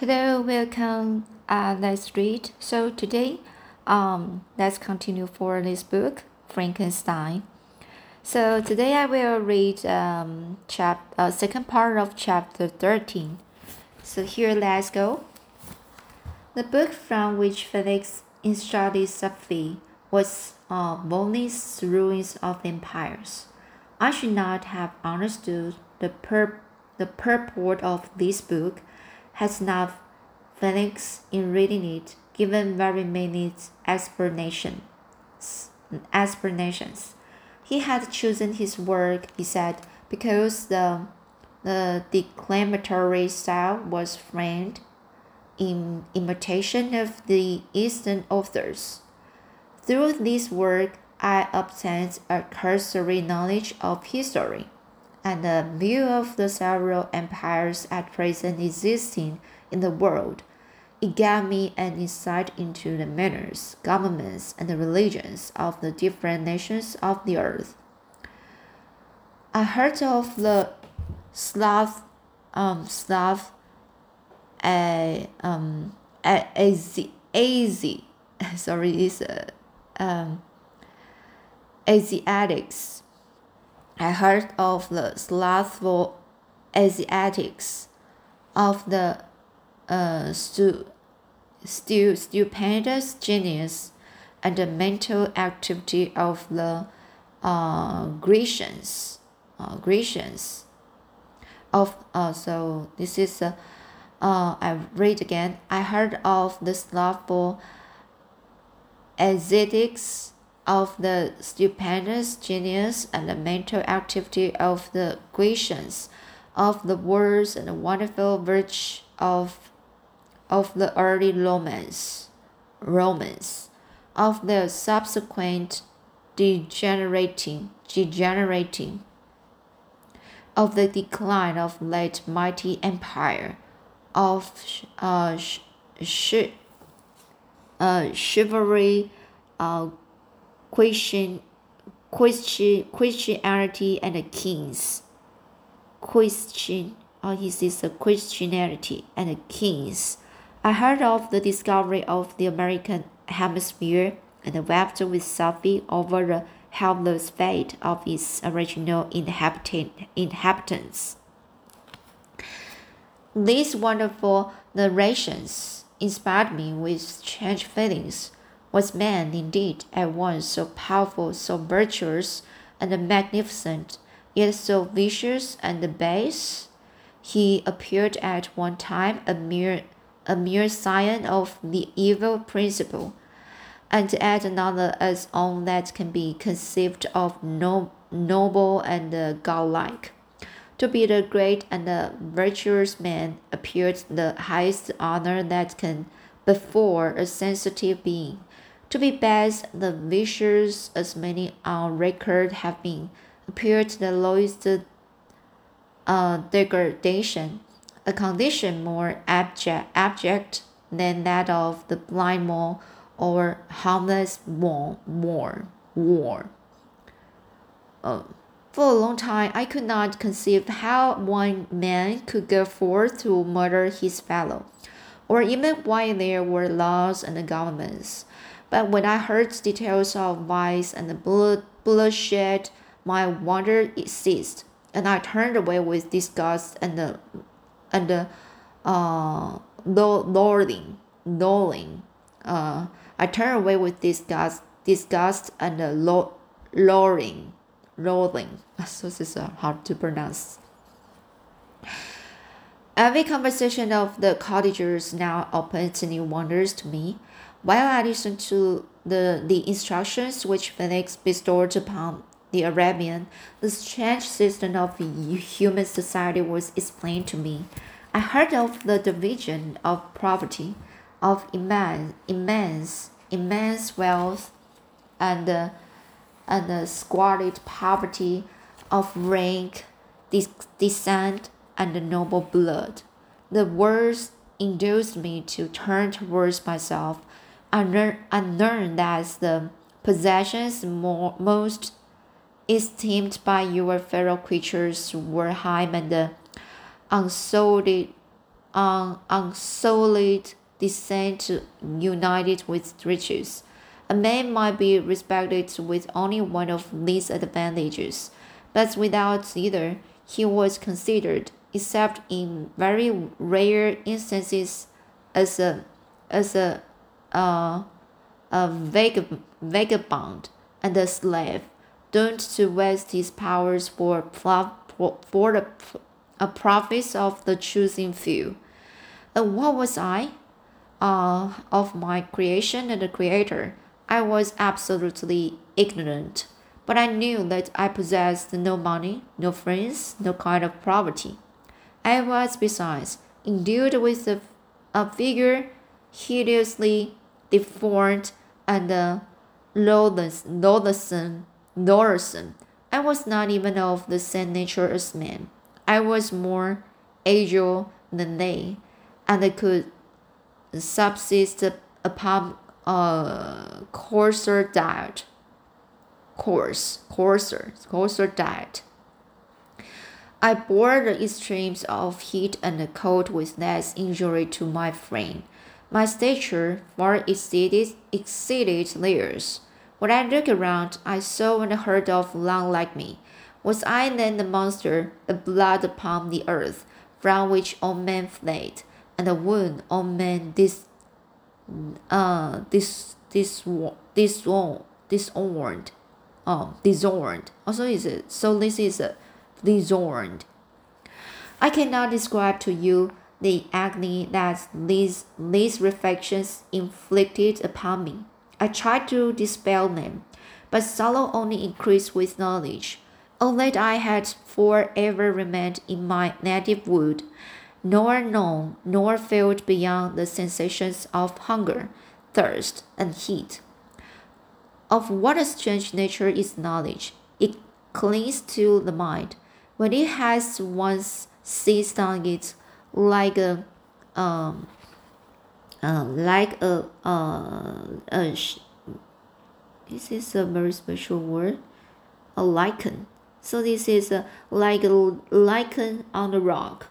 Hello, welcome. Uh, let's read. So today, um, let's continue for this book, Frankenstein. So today I will read um, chap uh, second part of chapter thirteen. So here, let's go. The book from which Felix instructed Sophie was uh, Volney's Ruins of Empires. I should not have understood the pur- the purport of this book has not Felix, in reading it, given very many explanations. explanations. He had chosen his work, he said, because the, the declamatory style was framed in imitation of the Eastern authors. Through this work, I obtained a cursory knowledge of history and a view of the several empires at present existing in the world. It gave me an insight into the manners, governments, and the religions of the different nations of the earth. I heard of the Slav, um, Slav, a, um, a, a, sorry, it's a, um, Asiatics I heard of the slothful Asiatics, of the uh, stu, stu, stupendous genius and the mental activity of the uh, Grecians. Uh, Grecians. Of uh, so this is uh, uh, I read again. I heard of the slothful Asiatics of the stupendous genius and the mental activity of the Grecians, of the words and the wonderful virtue of, of the early Romans, Romans, of the subsequent degenerating, degenerating, of the decline of late mighty empire, of uh, sh- sh- uh, chivalry, uh, Christian, Christian, Christianity and the kings. Christian, oh, this is a Christianity and the kings. I heard of the discovery of the American hemisphere and the wept with Sophie over the helpless fate of its original inhabitant, inhabitants. These wonderful narrations inspired me with strange feelings was man indeed at once so powerful, so virtuous, and magnificent, yet so vicious and base? He appeared at one time a mere a mere scion of the evil principle, and at another as all that can be conceived of no, noble and godlike. To be the great and the virtuous man appeared the highest honor that can befall a sensitive being. To be best, the vicious, as many on record have been, appear to the lowest uh, degradation, a condition more abject, abject than that of the blind mole or harmless war. war, war. Uh, for a long time, I could not conceive how one man could go forth to murder his fellow, or even why there were laws and governments. But when I heard details of vice and blood, bloodshed, my wonder ceased, and I turned away with disgust and the, and the, uh, loathing, loathing. Uh, I turned away with disgust, disgust and the lo- loathing. So this is uh, hard to pronounce. Every conversation of the cottagers now opens new wonders to me. While I listened to the, the instructions which Felix bestowed upon the Arabian, the strange system of human society was explained to me. I heard of the division of property, of immense, immense, immense wealth, and uh, and the squalid poverty of rank, descent, and noble blood. The words induced me to turn towards myself Learned that the possessions more, most esteemed by your fellow creatures were high and uh, unsullied, on unsullied descent united with riches. A man might be respected with only one of these advantages, but without either, he was considered, except in very rare instances, as a as a uh, a vag- vagabond and a slave, doomed to waste his powers for for the a profits of the choosing few. And what was I? Uh, of my creation and the creator, I was absolutely ignorant. But I knew that I possessed no money, no friends, no kind of property. I was, besides, endued with a, a figure hideously deformed and uh, loathsome, loathsome. I was not even of the same nature as men. I was more agile than they, and I could subsist upon a coarser diet. Coarse, coarser, coarser diet. I bore the extremes of heat and cold with less injury to my frame. My stature far exceeded, exceeded theirs. When I looked around, I saw and heard of none like me. Was I then the monster, the blood upon the earth, from which all men fled, and the wound all men dis, uh, dis, dis, dis, disowned, oh, disowned. Also, is it so? This is a disowned. I cannot describe to you the agony that these these reflections inflicted upon me. I tried to dispel them, but sorrow only increased with knowledge. Oh, that I had forever remained in my native wood, nor known nor felt beyond the sensations of hunger, thirst, and heat. Of what a strange nature is knowledge! It clings to the mind. When it has once seized on it, like a um, uh, like a uh, a this is a very special word a lichen so this is a, like a lichen on the rock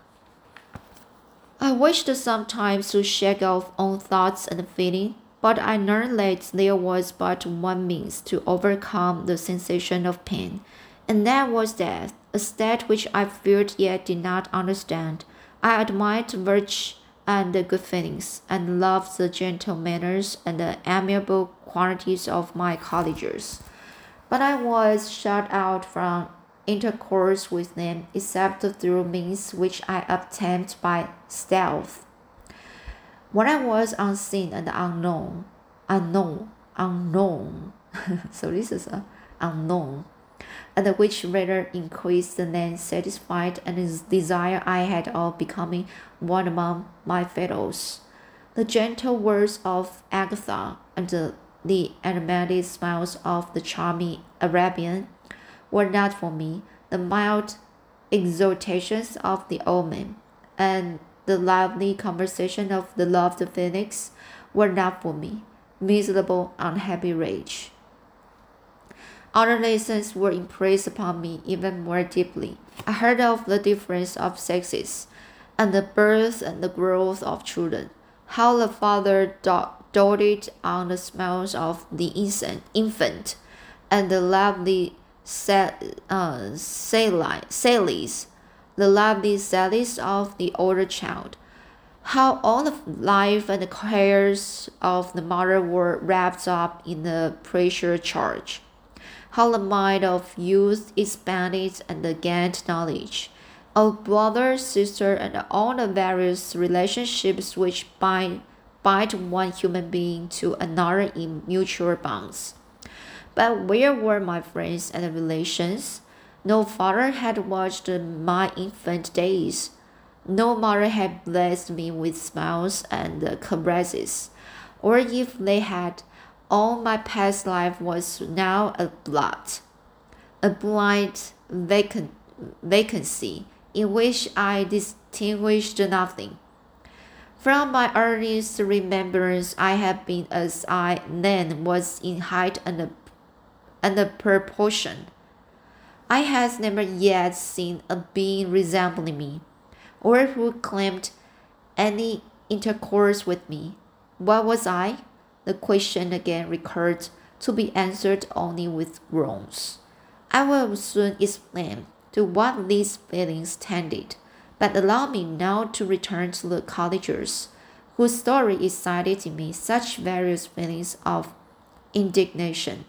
I wished sometimes to shake off own thoughts and feeling, but I learned that there was but one means to overcome the sensation of pain, and that was death, a state which I feared yet did not understand. I admired virtue and the good feelings, and loved the gentle manners and the amiable qualities of my colleagues. But I was shut out from intercourse with them except through means which I obtained by stealth. When I was unseen and unknown, unknown, unknown, so this is a unknown and which rather increased than satisfied and desire I had of becoming one among my fellows. The gentle words of Agatha and the, the animated smiles of the charming Arabian were not for me. The mild exhortations of the old man and the lively conversation of the loved Felix were not for me. Miserable, unhappy rage. Other lessons were impressed upon me even more deeply. I heard of the difference of sexes, and the birth and the growth of children, how the father doted on the smiles of the infant, and the lovely uh, sallies, the lovely sallies of the older child. How all the life and the cares of the mother were wrapped up in the pressure charge how the mind of youth expanded and gained knowledge of brother, sister, and all the various relationships which bind, bind one human being to another in mutual bonds. But where were my friends and relations? No father had watched my infant days. No mother had blessed me with smiles and caresses. Or if they had, all my past life was now a blot, a blind vacancy in which I distinguished nothing. From my earliest remembrance, I have been as I then was in height and, and proportion. I had never yet seen a being resembling me, or who claimed any intercourse with me. What was I? The question again recurred, to be answered only with groans. I will soon explain to what these feelings tended, but allow me now to return to the cottagers, whose story excited in me such various feelings of indignation,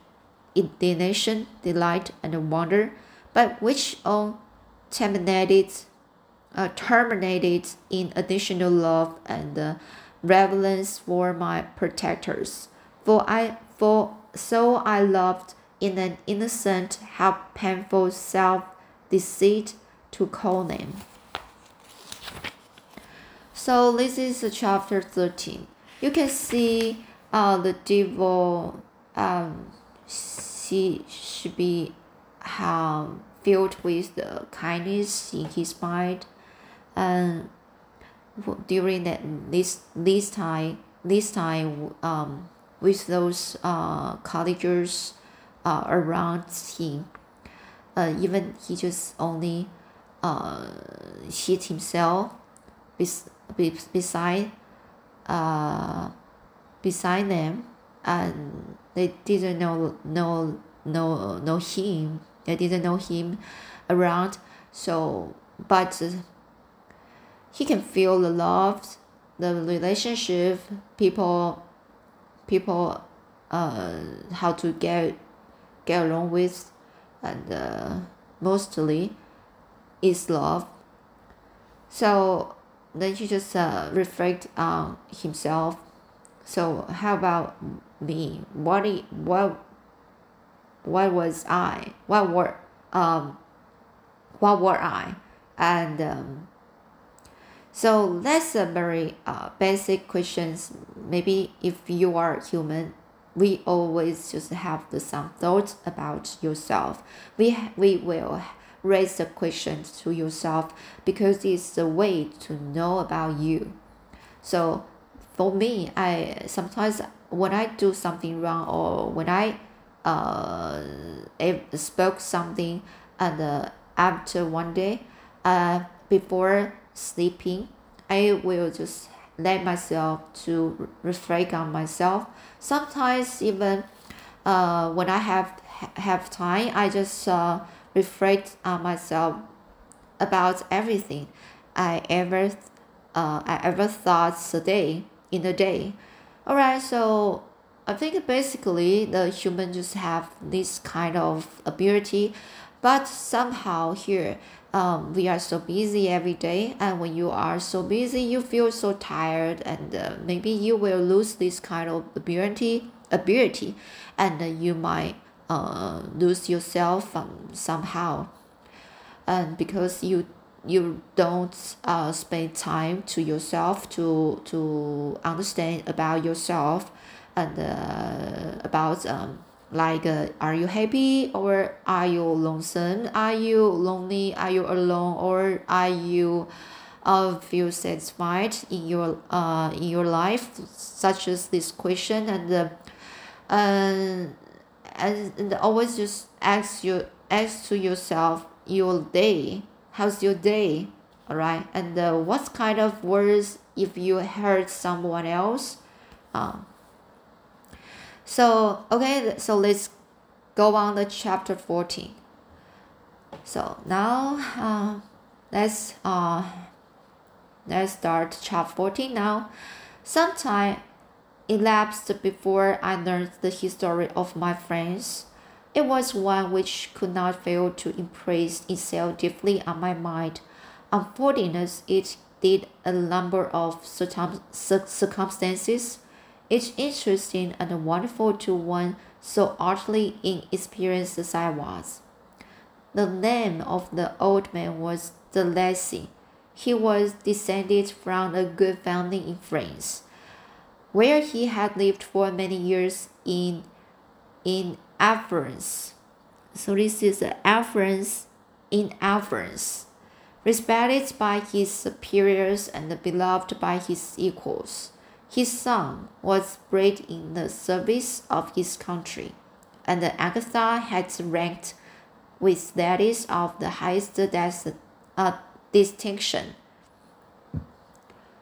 indignation, delight, and wonder, but which all terminated, uh, terminated in additional love and uh, reverence for my protectors. For I, for so I loved in an innocent, half painful self deceit to call them. So this is chapter 13. You can see uh, the devil um, she should be um, filled with the kindness in his mind and during that this this time this time um, with those uh, cottagers uh, around him. Uh, even he just only uh, hit himself bes- beside uh, beside them and they didn't know know know know him. They didn't know him around. So but he can feel the love the relationship people people uh how to get get along with and uh, mostly is love. So then he just uh, reflect on himself. So how about me? What what what was i? What were um what were i? And um, so that's a very uh, basic questions. Maybe if you are human, we always just have the, some thoughts about yourself. We we will raise the question to yourself because it's the way to know about you. So for me, I sometimes when I do something wrong or when I uh spoke something and uh, after one day uh before sleeping, I will just let myself to reflect on myself. Sometimes even uh, when I have have time, I just uh, reflect on myself about everything I ever uh, I ever thought a day in a day. Alright, so I think basically the human just have this kind of ability, but somehow here um, we are so busy every day and when you are so busy you feel so tired and uh, maybe you will lose this kind of ability ability and uh, you might uh, lose yourself um, somehow. And because you you don't uh, spend time to yourself to to understand about yourself and uh, about um, like uh, are you happy or are you lonesome? Are you lonely? Are you alone? Or are you uh, feel satisfied in your uh in your life? Such as this question. And uh, uh, and, and always just ask you ask to yourself your day. How's your day? All right and uh, what kind of words if you hurt someone else? Uh, so, okay, so let's go on the chapter 14. So now, uh, let's, uh, let's start chapter 14 now. Some time elapsed before I learned the history of my friends. It was one which could not fail to impress itself deeply on my mind. Unfortunately, it did a number of circum- circumstances each interesting and wonderful to one so utterly inexperienced as I was. The name of the old man was De Lacey. He was descended from a good family in France, where he had lived for many years in in affluence. So this is affluence in affluence, respected by his superiors and beloved by his equals. His son was bred in the service of his country, and Agatha had ranked with that is of the highest uh, distinction.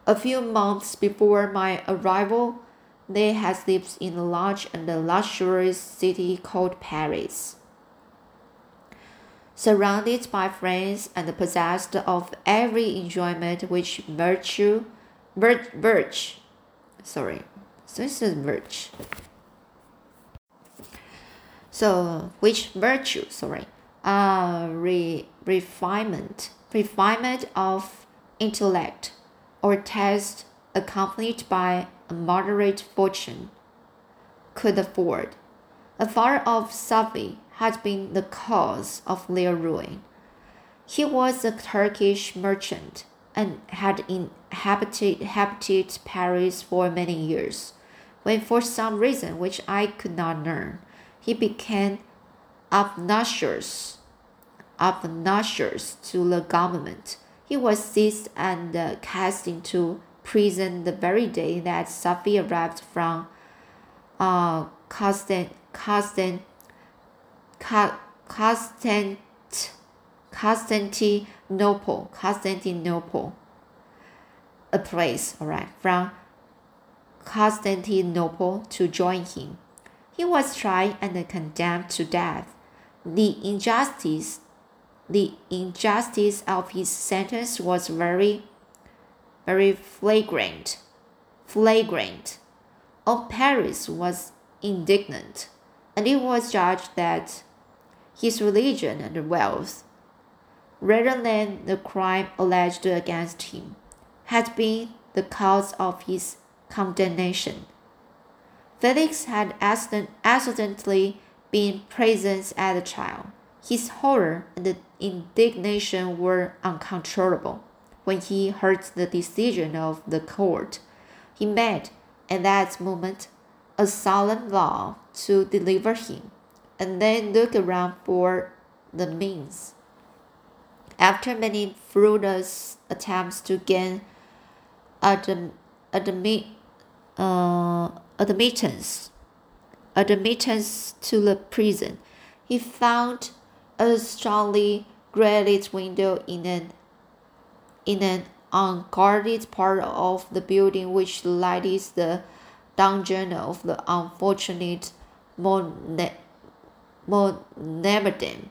A few months before my arrival, they had lived in a large and luxurious city called Paris. Surrounded by friends and possessed of every enjoyment which virtue, vir, virtue, sorry, so this is virtue. So which virtue, sorry, uh, re, refinement, refinement of intellect, or taste accompanied by a moderate fortune could afford. A father of Safie had been the cause of their ruin. He was a Turkish merchant and had inhabited, Paris for many years. When, for some reason which I could not learn, he became obnoxious, obnoxious to the government, he was seized and uh, cast into prison the very day that Safie arrived from uh, Constant, Constant, Constant, Constantinople, Constantinople, a place, all right, from Constantinople to join him. He was tried and condemned to death. The injustice, the injustice of his sentence was very very flagrant. Flagrant. All Paris was indignant, and it was judged that his religion and wealth, rather than the crime alleged against him, had been the cause of his condemnation. Felix had accidentally been present at the trial. His horror and indignation were uncontrollable when he heard the decision of the court. He made, at that moment, a solemn vow to deliver him, and then looked around for the means. After many fruitless attempts to gain adm, admit, uh, admittance, admittance to the prison, he found a strongly grated window in an in an unguarded part of the building which lighted the dungeon of the unfortunate Mon Mohammedan,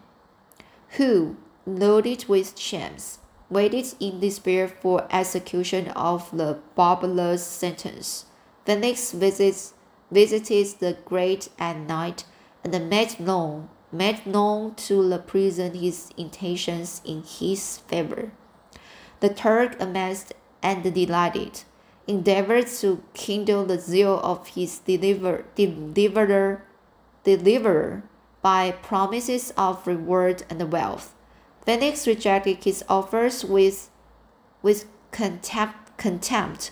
who, loaded with shams, waited in despair for execution of the barbarous sentence. Felix visits, visited the grate at night and made known, made known to the prison his intentions in his favor. The Turk, amazed and delighted, endeavored to kindle the zeal of his deliver, deliverer, deliverer by promises of reward and wealth. Felix rejected his offers with, with contempt, contempt.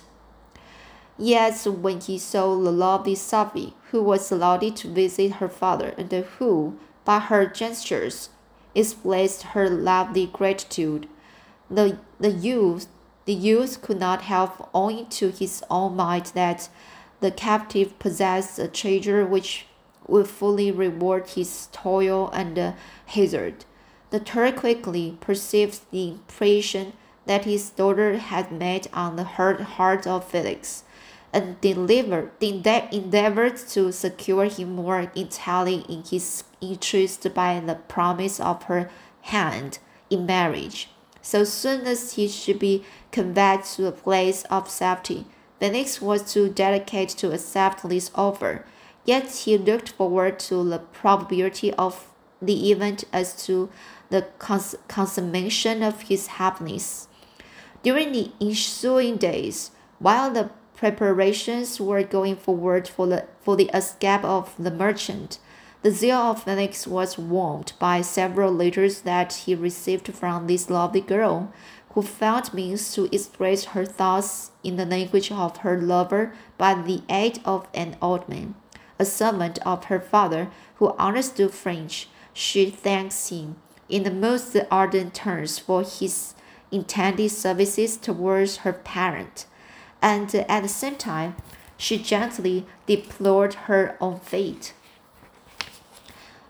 Yet, when he saw the lovely Safie, who was allowed to visit her father, and who, by her gestures, expressed her lovely gratitude, the, the youth the youth could not help owing to his own might that the captive possessed a treasure which would fully reward his toil and uh, hazard. The Turk quickly perceived the impression that his daughter had made on the heart of Felix, and delivered, endeavored to secure him more entirely in his interest by the promise of her hand in marriage. So soon as he should be conveyed to a place of safety, Felix was too delicate to accept this offer. Yet he looked forward to the probability of the event as to the cons consummation of his happiness. During the ensuing days, while the preparations were going forward for the, for the escape of the merchant, the zeal of Felix was warmed by several letters that he received from this lovely girl, who found means to express her thoughts in the language of her lover by the aid of an old man, a servant of her father who understood French. She thanks him in the most ardent terms for his intended services towards her parent, and at the same time, she gently deplored her own fate.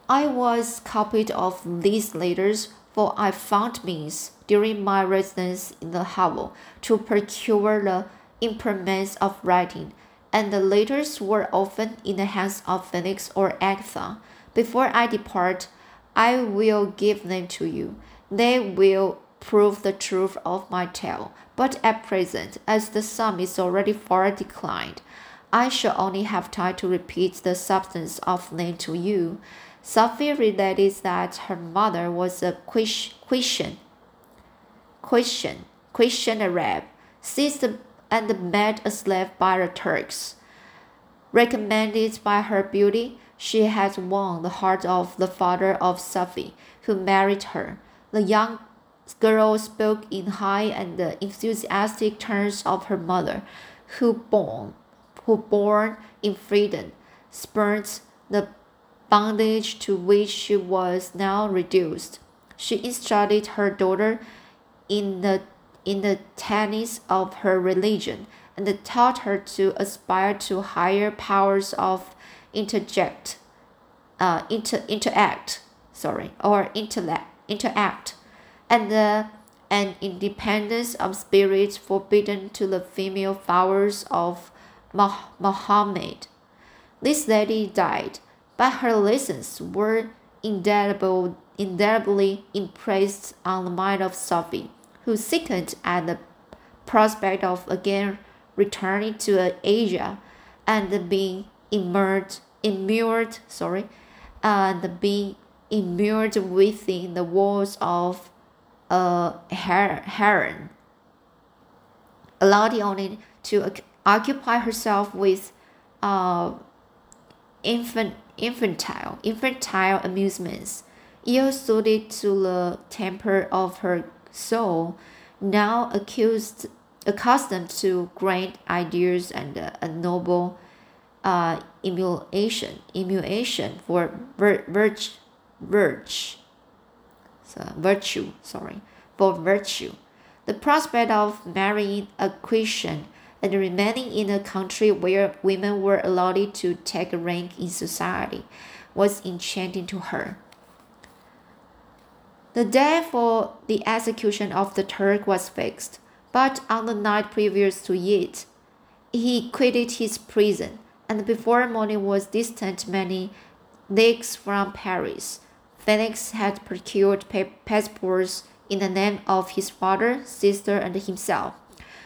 I was copied of these letters, for I found means during my residence in the hovel to procure the implements of writing, and the letters were often in the hands of Felix or Agatha. Before I depart, I will give them to you. They will prove the truth of my tale. But at present, as the sum is already far declined, I shall only have time to repeat the substance of them to you. Sophie related that her mother was a Christian, Christian, Christian Arab, seized and made a slave by the Turks. Recommended by her beauty, she had won the heart of the father of Sophie, who married her. The young girl spoke in high and enthusiastic terms of her mother, who born, who born in freedom, spurned the bondage to which she was now reduced. She instructed her daughter in the in the tenets of her religion and taught her to aspire to higher powers of interject, uh, inter, interact, sorry, or intellect, interact and the an independence of spirit forbidden to the female followers of Mah Muhammad. This lady died, but her lessons were indelible, indelibly impressed on the mind of Sophie, who sickened at the prospect of again returning to Asia and being immersed, immured, sorry, and being immured within the walls of a heron, allowed only to occupy herself with uh, infant, infantile, infantile amusements, ill suited to the temper of her soul, now accused, accustomed to grand ideas and uh, a noble uh, emulation, emulation for virtue, virtue, uh, virtue, sorry, for virtue. The prospect of marrying a Christian and remaining in a country where women were allowed to take rank in society was enchanting to her. The day for the execution of the Turk was fixed, but on the night previous to it, he quitted his prison, and before morning was distant many leagues from Paris. Felix had procured passports in the name of his father, sister, and himself.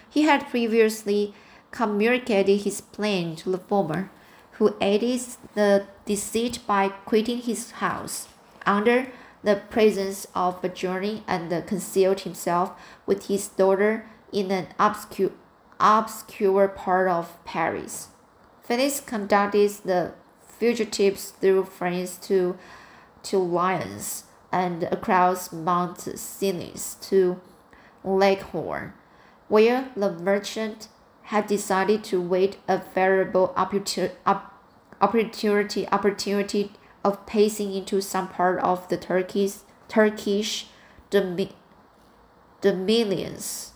He had previously communicated his plan to the former, who aided the deceit by quitting his house under the presence of a journey and concealed himself with his daughter in an obscure, obscure part of Paris. Felix conducted the fugitives through France to to Lyons and across Mount Cenis to Leghorn, where the merchant had decided to wait a favorable opportunity, opportunity of passing into some part of the Turkish, Turkish dominions.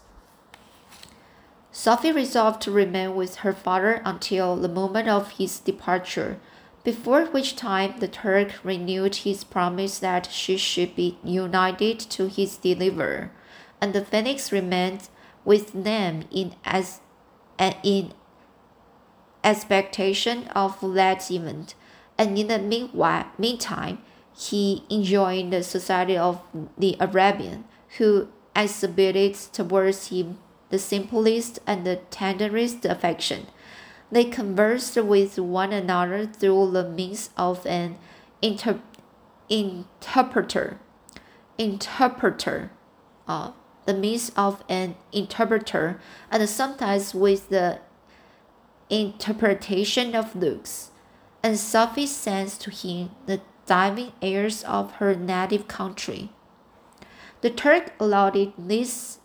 Sophie resolved to remain with her father until the moment of his departure before which time the Turk renewed his promise that she should be united to his deliverer, and the Felix remained with them in as and in expectation of that event. And in the meanwhile, meantime, he enjoyed the society of the Arabian, who exhibited towards him the simplest and the tenderest affection. They conversed with one another through the means of an inter interpreter. Interpreter. Uh, the means of an interpreter, and sometimes with the interpretation of looks. And Sophie sends to him the diving airs of her native country. The Turk allowed this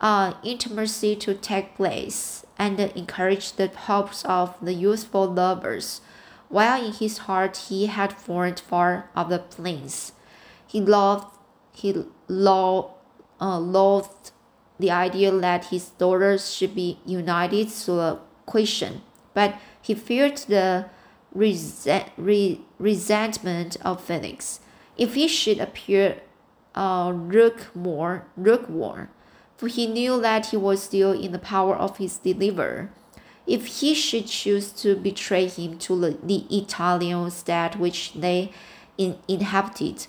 uh, intimacy to take place and encourage the hopes of the youthful lovers, while in his heart he had formed far other plans. He loved, he lo, uh, loathed the idea that his daughters should be united to a Christian, but he feared the resent, re, resentment of Felix if he should appear uh, lukewarm, lukewarm for he knew that he was still in the power of his deliverer. If he should choose to betray him to the, Italian state which they in, inhabited,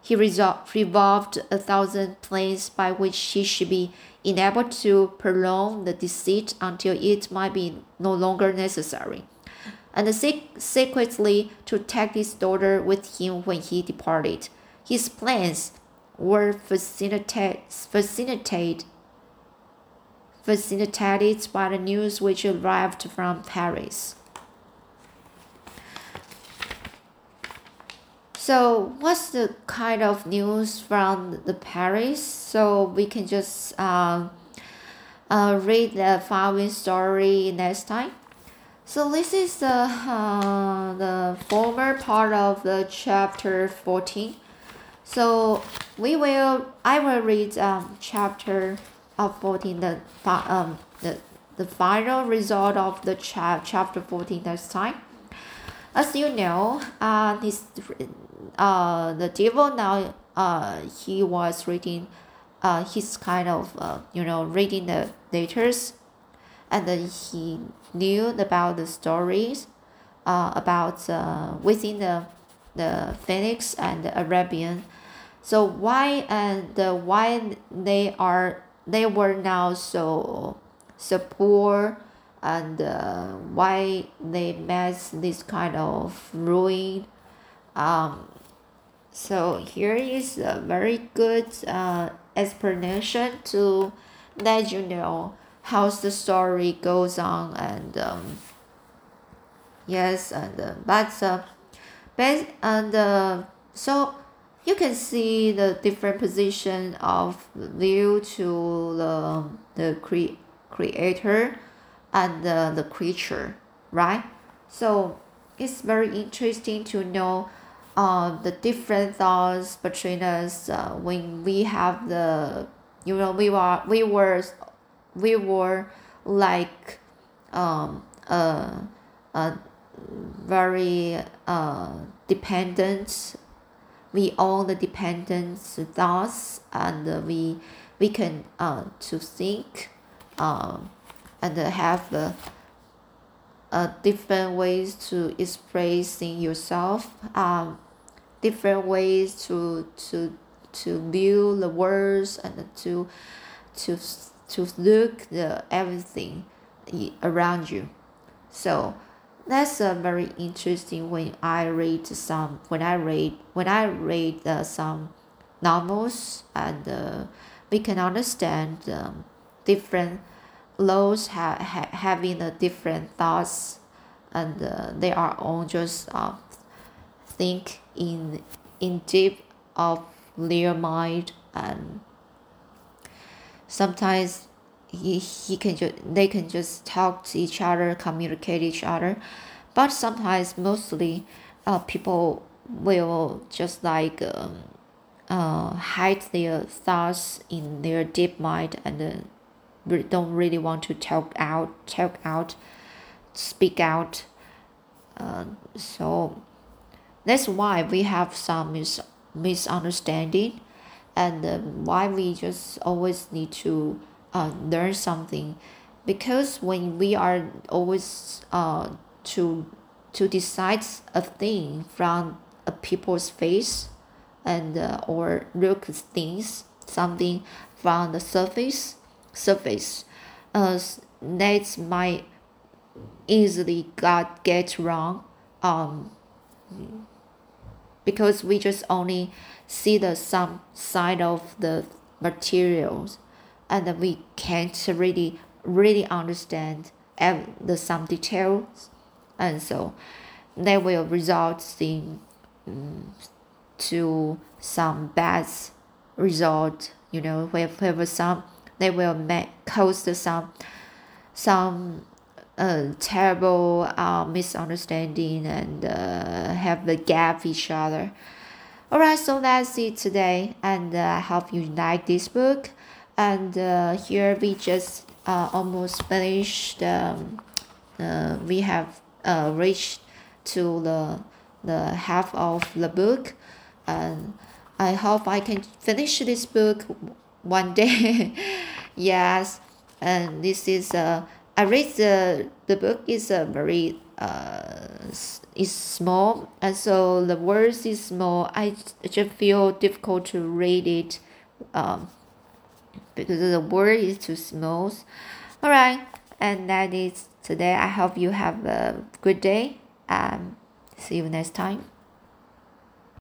he resolved, revolved a thousand plans by which he should be enabled to prolong the deceit until it might be no longer necessary, and secretly to take his daughter with him when he departed. His plans were facilitated, facilitated by the news which arrived from Paris. So, what's the kind of news from the Paris? So we can just uh, uh, read the following story next time. So this is the uh, the former part of the chapter fourteen. So we will I will read um chapter of fourteen the um the the final result of the cha- chapter fourteen next time. As you know, uh this uh the devil now uh he was reading uh he's kind of uh you know reading the letters and then he knew about the stories uh about uh within the the Felix and the arabian so why and why they are they were now so so poor and uh, why they met this kind of ruin. Um, so here is a very good uh, explanation to let you know how the story goes on and um, yes and uh, but uh, but and uh, so you can see the different position of view to the the cre- creator and the, the creature right? So it's very interesting to know uh, the different thoughts between us uh, when we have the you know we were we were we were like um uh, uh very uh dependent we all the dependence thoughts and we we can uh, to think uh, and have the uh, different ways to expressing yourself um, different ways to to to view the words and to to to look the everything around you. So that's uh, very interesting when I read some when I read when I read uh, some novels and uh, we can understand um, different laws ha, ha, having a different thoughts and uh, they are all just uh, think in in deep of their mind and sometimes he, he can just they can just talk to each other communicate each other. But sometimes mostly uh, people will just like um, uh, hide their thoughts in their deep mind and uh, don't really want to talk out talk out speak out. Uh, so that's why we have some mis- misunderstanding and uh, why we just always need to uh, learn something. Because when we are always uh, to to decide a thing from a people's face and uh, or look things something from the surface surface uh, that might easily got get wrong um because we just only see the some side of the materials and we can't really really understand the some details. And so that will result in um, to some bad result you know wherever some they will make cause some some uh, terrible uh, misunderstanding and uh, have the gap each other. Alright so that's it today and uh, i hope you like this book and uh, here we just uh, almost finished um, uh, we have uh, reached to the the half of the book. And I hope I can finish this book one day. Yes, and this is uh, I read the the book is a very uh is small. And so the words is small. I just feel difficult to read it, um, because the word is too small. All right, and that is today. I hope you have a good day. Um, see you next time.